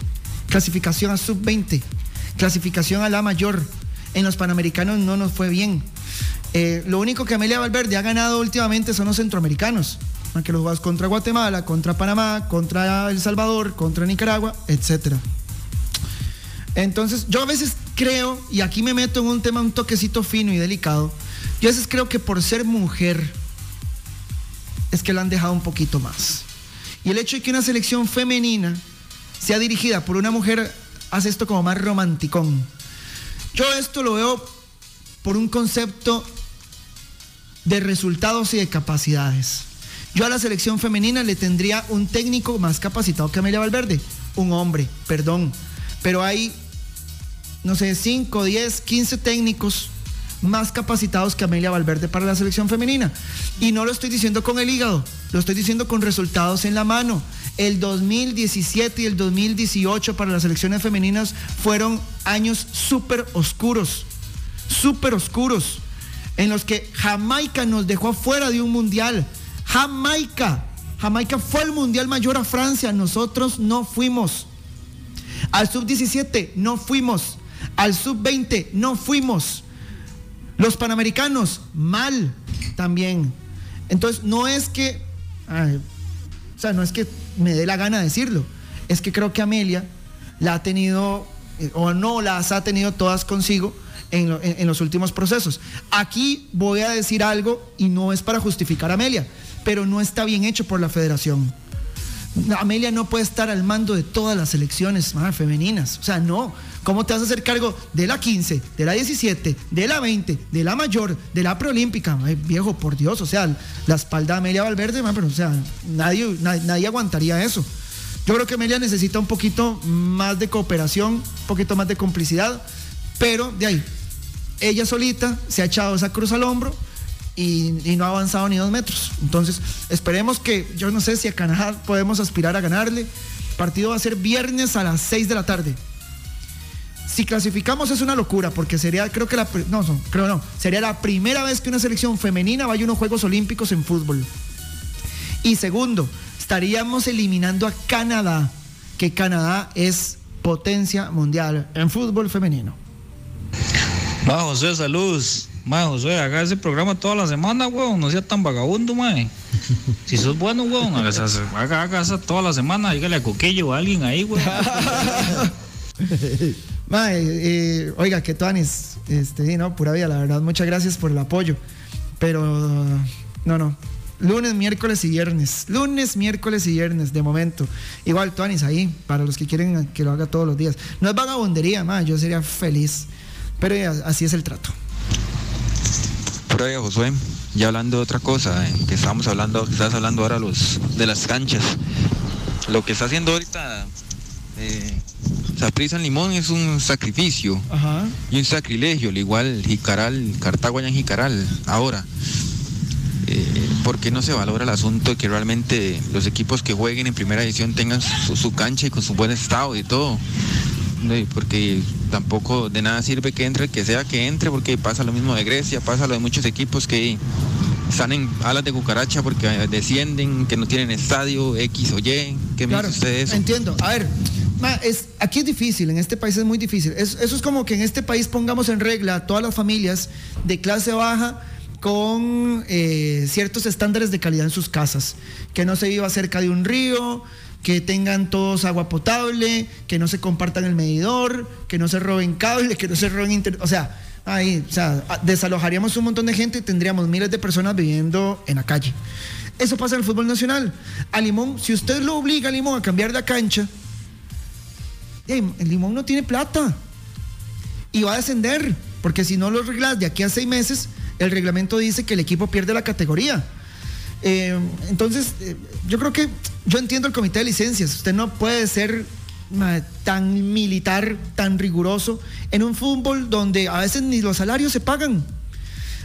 S1: clasificación a sub-20, clasificación a la mayor. En los Panamericanos no nos fue bien. Eh, lo único que Amelia Valverde ha ganado últimamente son los centroamericanos. que los juegas contra Guatemala, contra Panamá, contra El Salvador, contra Nicaragua, etc. Entonces, yo a veces creo, y aquí me meto en un tema un toquecito fino y delicado, yo a veces creo que por ser mujer es que la han dejado un poquito más. Y el hecho de que una selección femenina sea dirigida por una mujer hace esto como más romanticón. Yo esto lo veo por un concepto de resultados y de capacidades. Yo a la selección femenina le tendría un técnico más capacitado que Amelia Valverde, un hombre, perdón. Pero hay, no sé, 5, 10, 15 técnicos más capacitados que Amelia Valverde para la selección femenina. Y no lo estoy diciendo con el hígado, lo estoy diciendo con resultados en la mano. El 2017 y el 2018 para las selecciones femeninas fueron años súper oscuros, súper oscuros, en los que Jamaica nos dejó fuera de un mundial. Jamaica, Jamaica fue el mundial mayor a Francia, nosotros no fuimos. Al sub-17 no fuimos. Al sub-20 no fuimos. Los panamericanos, mal también. Entonces, no es que, o sea, no es que me dé la gana de decirlo, es que creo que Amelia la ha tenido, eh, o no las ha tenido todas consigo en, en, los últimos procesos. Aquí voy a decir algo y no es para justificar a Amelia, pero no está bien hecho por la federación. Amelia no puede estar al mando de todas las selecciones femeninas. O sea, no. ¿Cómo te vas a hacer cargo de la 15, de la 17, de la 20, de la mayor, de la preolímpica? viejo, por Dios. O sea, la espalda de Amelia Valverde, pero o sea, nadie, nadie, aguantaría eso. Yo creo que Amelia necesita un poquito más de cooperación, un poquito más de complicidad, pero de ahí, ella solita se ha echado esa cruz al hombro y, no ha avanzado ni dos metros. Entonces, esperemos que, yo no sé si a Canadá podemos aspirar a ganarle. El partido va a ser viernes a las 6 de la tarde. Si clasificamos es una locura, porque sería, creo que la, no, creo no, sería la primera vez que una selección femenina vaya a unos Juegos Olímpicos en fútbol. Y segundo, estaríamos eliminando a Canadá, que Canadá es potencia mundial en fútbol femenino.
S12: Vamos, José, saludos. Mae, José, haga ese programa toda la semana, weón. No sea tan vagabundo, mae. Si sos bueno, weón, haga, haga, esa toda la semana. Dígale a Coquillo o a alguien ahí, weón.
S1: mae, eh, oiga, que Tuanis, este, no, pura vida, la verdad, muchas gracias por el apoyo. Pero, no, no. Lunes, miércoles y viernes. Lunes, miércoles y viernes, de momento. Igual, Tuanis, ahí, para los que quieren que lo haga todos los días. No es vagabundería, mae, yo sería feliz. Pero así es el trato.
S6: Prueba, Josué, ya hablando de otra cosa, eh, que estábamos hablando, que estás hablando ahora los, de las canchas. Lo que está haciendo ahorita eh, en Limón es un sacrificio y un sacrilegio, al igual Jicaral, Cartago en Jicaral, ahora. Eh, porque no se valora el asunto de que realmente los equipos que jueguen en primera edición tengan su cancha y con su buen estado y todo? porque tampoco de nada sirve que entre, que sea que entre, porque pasa lo mismo de Grecia, pasa lo de muchos equipos que están en alas de cucaracha porque descienden, que no tienen estadio X o Y. ¿Qué me dice eso?
S1: Entiendo. A ver, es, aquí es difícil, en este país es muy difícil. eso es como que en este país pongamos en regla a todas las familias de clase baja con eh, ciertos estándares de calidad en sus casas, que no se viva cerca de un río, que tengan todos agua potable, que no se compartan el medidor, que no se roben cable, que no se roben internet. O sea, ahí, o sea, desalojaríamos un montón de gente y tendríamos miles de personas viviendo en la calle. Eso pasa en el fútbol nacional. A Limón, si usted lo obliga a Limón a cambiar de cancha, el Limón no tiene plata y va a descender, porque si no lo arreglas de aquí a seis meses, el reglamento dice que el equipo pierde la categoría. Eh, entonces, eh, yo creo que yo entiendo el comité de licencias. Usted no puede ser tan militar, tan riguroso en un fútbol donde a veces ni los salarios se pagan.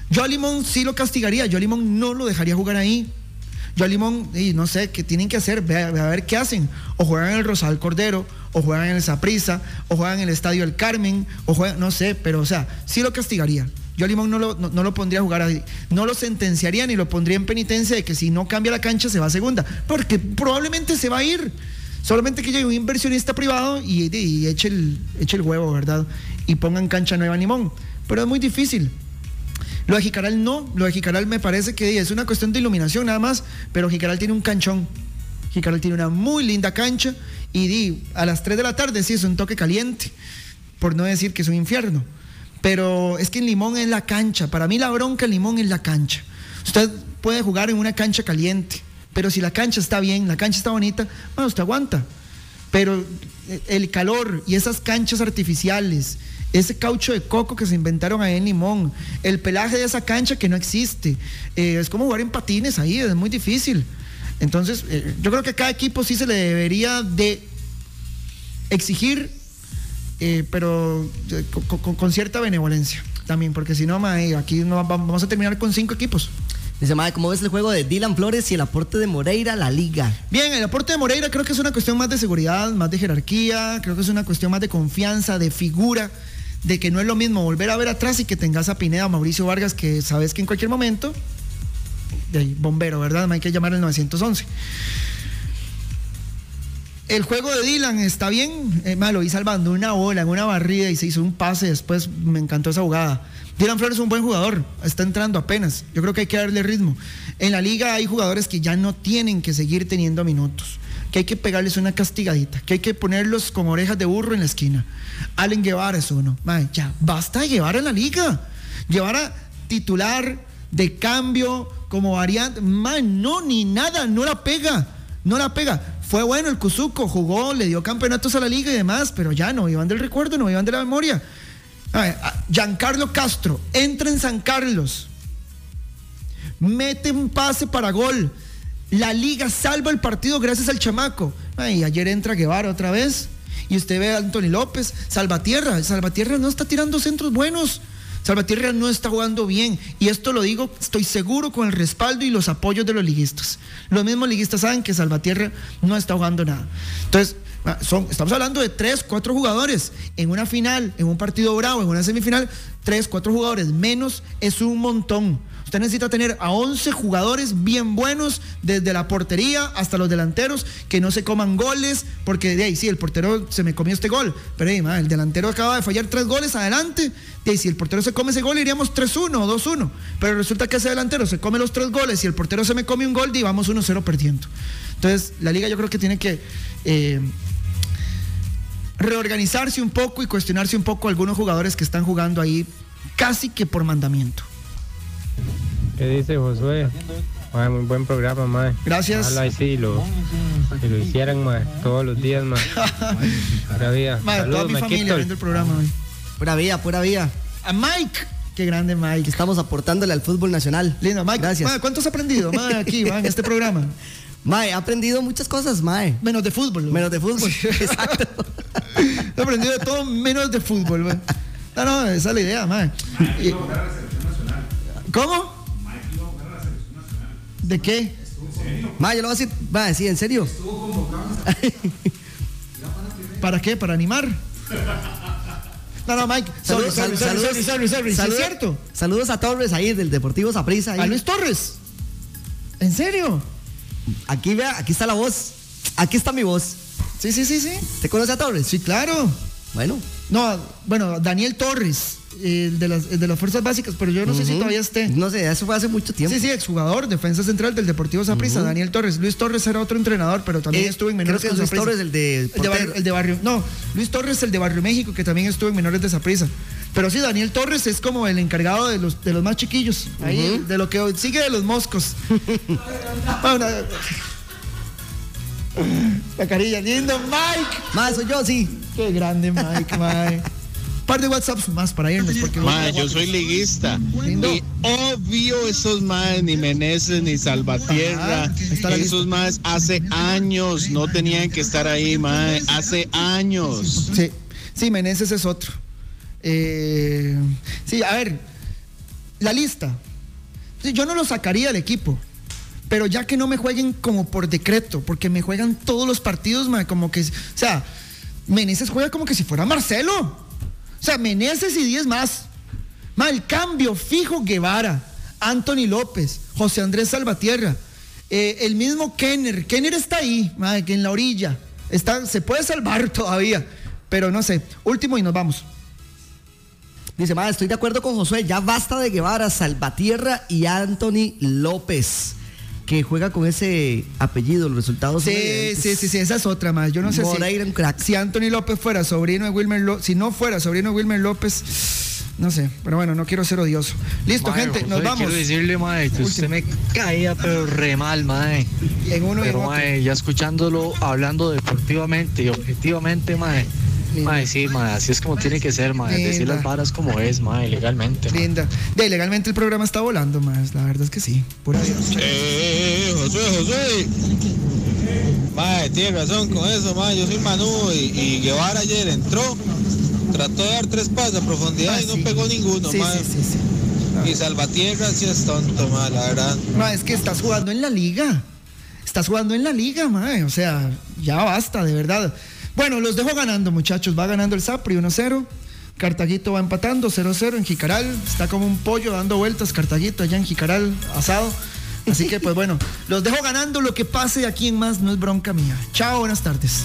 S1: Yo a Limón sí lo castigaría, yo a Limón no lo dejaría jugar ahí. Yo a Limón, y no sé, ¿qué tienen que hacer? Ve a, ver qué hacen. O juegan en el Rosal Cordero, o juegan en el Saprisa, o juegan en el Estadio El Carmen, o juegan, no sé, pero o sea, sí lo castigaría. Yo a Limón no lo, no, lo pondría a jugar ahí. No lo sentenciaría ni lo pondría en penitencia de que si no cambia la cancha se va a segunda. Porque probablemente se va a ir. Solamente que llegue un inversionista privado y, eche, el, eche el huevo, ¿verdad? Y pongan cancha nueva a Limón. Pero es muy difícil. Lo de Jicaral no, lo de Jicaral me parece que es una cuestión de iluminación nada más, pero Jicaral tiene un canchón. Jicaral tiene una muy linda cancha y a las 3 de la tarde sí es un toque caliente, por no decir que es un infierno. Pero es que en Limón es la cancha, para mí la bronca en Limón es la cancha. Usted puede jugar en una cancha caliente, pero si la cancha está bien, la cancha está bonita, bueno, usted aguanta. Pero el calor y esas canchas artificiales, ese caucho de coco que se inventaron ahí en Limón, el pelaje de esa cancha que no existe, eh, es como jugar en patines ahí, es muy difícil. Entonces, eh, yo creo que a cada equipo sí se le debería de exigir, eh, pero con, cierta benevolencia también, porque si no, aquí no, vamos a terminar con cinco equipos.
S3: Dice, madre, ¿cómo ves el juego de Dylan Flores y el aporte de Moreira a la liga?
S1: Bien, el aporte de Moreira creo que es una cuestión más de seguridad, más de jerarquía, creo que es una cuestión más de confianza, de figura, de que no es lo mismo volver a ver atrás y que tengas a Pineda o Mauricio Vargas, que sabes que en cualquier momento de bombero, ¿verdad? Me hay que llamar el 911. El juego de Dylan está bien, eh, lo vi salvando una bola en una barrida y se hizo un pase, después me encantó esa jugada. Dylan Flores es un buen jugador, está entrando apenas, yo creo que hay que darle ritmo. En la liga hay jugadores que ya no tienen que seguir teniendo minutos, que hay que pegarles una castigadita, que hay que ponerlos con orejas de burro en la esquina. Allen Guevara es uno, ya, basta de llevar en la liga, llevar a titular de cambio como variante. No, ni nada, no la pega, no la pega. Fue bueno el Cuzuco, jugó, le dio campeonatos a la liga y demás, pero ya no iban del recuerdo, no iban de la memoria. Giancarlo Castro entra en San Carlos, mete un pase para gol. La liga salva el partido gracias al chamaco. Ay, ayer entra Guevara otra vez. Y usted ve a Anthony López, Salvatierra. Salvatierra no está tirando centros buenos. Salvatierra no está jugando bien y esto lo digo, estoy seguro con el respaldo y los apoyos de los liguistas. Los mismos liguistas saben que Salvatierra no está jugando nada. Entonces, ah, estamos hablando de tres, cuatro jugadores en una final, en un partido bravo, en una semifinal, tres, cuatro jugadores menos es un montón. Usted necesita tener a 11 jugadores bien buenos, desde la portería hasta los delanteros, que no se coman goles, porque de ahí sí, el portero se me comió este gol, pero el delantero acaba de fallar tres goles adelante, de ahí si el portero se come ese gol iríamos 3-1 o 2-1, pero resulta que ese delantero se come los tres goles y el portero se me come un gol y vamos 1-0 perdiendo. Entonces, la liga yo creo que tiene que... Eh, reorganizarse un poco y cuestionarse un poco algunos jugadores que están jugando ahí casi que por mandamiento.
S13: ¿Qué dice Josué? muy buen programa, mae.
S1: Gracias.
S13: Ojalá y sí, lo, lo hicieran, mae, todos los días, mae. Pura vida.
S1: Saludos, toda mi familia viendo el programa, mae.
S3: Pura vida, pura vida.
S1: A Mike. Qué grande, Mike.
S3: Que estamos aportándole al fútbol nacional.
S1: Lindo, Mike. Gracias. Mae, ¿cuánto has aprendido, mae, aquí, mae, en este programa?
S3: Mae, he aprendido muchas cosas, mae.
S1: Menos de fútbol.
S3: Menos de fútbol, exacto.
S1: he aprendido de todo menos de fútbol, mae. No, no, esa es la idea, mae. ¿Cómo? ¿De qué?
S3: Ma, yo lo voy a decir, va a decir, ¿en serio?
S1: ¿Para qué? ¿Para animar? No, no, Mike.
S3: Saludos, saludos, saludos,
S1: ¿Es cierto?
S3: Saludos a Torres ahí del Deportivo Saprissa.
S1: A Luis Torres. ¿En serio?
S3: Aquí vea, aquí está la voz. Aquí está mi voz.
S1: Sí, sí, sí, sí.
S3: ¿Te conoce a Torres?
S1: Sí, claro.
S3: Bueno.
S1: No, bueno, Daniel Torres de, las, de las fuerzas básicas, pero yo no sé si todavía esté.
S3: No sé, eso fue hace mucho tiempo.
S1: Sí, sí, exjugador, defensa central del Deportivo Zaprisa, Daniel Torres. Luis Torres era otro entrenador, pero también
S3: eh,
S1: estuvo en menores
S3: creo que Luis Torres, el de,
S1: el de, barrio, No, Luis Torres, el de Barrio México, que también estuvo en menores de Zaprisa. Pero sí, Daniel Torres es como el encargado de los, de los más chiquillos, ahí, de lo que sigue de los moscos. la carilla, lindo, Mike.
S3: Más soy yo, sí.
S1: Qué grande, Mike, Mike par de WhatsApps más para irnos. Porque
S14: yo soy liguista. Y obvio esos más, ni Meneses ni Salvatierra, esos más hace años no tenían que estar ahí, mae. Hace años.
S1: Sí, sí, Meneses es otro. Eh, sí, a ver, la lista. Yo no lo sacaría del equipo pero ya que no me jueguen como por decreto, porque me juegan todos los partidos, como que, o sea, Meneses juega como que si fuera Marcelo. O sea, Meneses y 10 más. Mal cambio, fijo Guevara, Anthony López, José Andrés Salvatierra, eh, el mismo Kenner. Kenner está ahí, que en la orilla. Está, se puede salvar todavía, pero no sé. Último y nos vamos.
S3: Dice, ma, estoy de acuerdo con Josué, ya basta de Guevara, Salvatierra y Anthony López que juega con ese apellido, los resultados.
S1: Sí, sí, sí, sí, esa es otra más. Yo no sé si,
S3: crack.
S1: si Anthony López fuera sobrino de Wilmer López, si no fuera sobrino de Wilmer López, no sé, pero bueno, no quiero ser odioso. Listo, gente, nos vamos.
S15: Quiero decirle, mae, que usted me caía pero re mal, mae.
S1: En uno
S15: pero,
S1: y en
S15: ya escuchándolo, hablando deportivamente y objetivamente, mae Mae, sí, mae, así es como tiene que ser, mae. Decir las varas como es, mae, legalmente.
S1: Linda. De legalmente el programa está volando, más. La verdad es que sí. Pura
S14: Eh, Josué, Josué. Mae, tiene razón con eso, mae. Yo soy Manu y, Guevara ayer entró, trató de dar tres pasos a profundidad ah, y no pegó ninguno,
S1: sí,
S14: mae.
S1: Sí, sí, sí.
S14: Y Salvatierra sí es tonto, mae, la verdad.
S1: No, es que estás jugando en la liga. Estás jugando en la liga, mae. O sea, ya basta, de verdad. Bueno, los dejo ganando, muchachos. Va ganando el Sapri 1-0. Cartaguito va empatando 0-0 en Jicaral. Está como un pollo dando vueltas, Cartaguito allá en Jicaral, asado. Así que, pues bueno, los dejo ganando. Lo que pase aquí en más no es bronca mía. Chao, buenas tardes.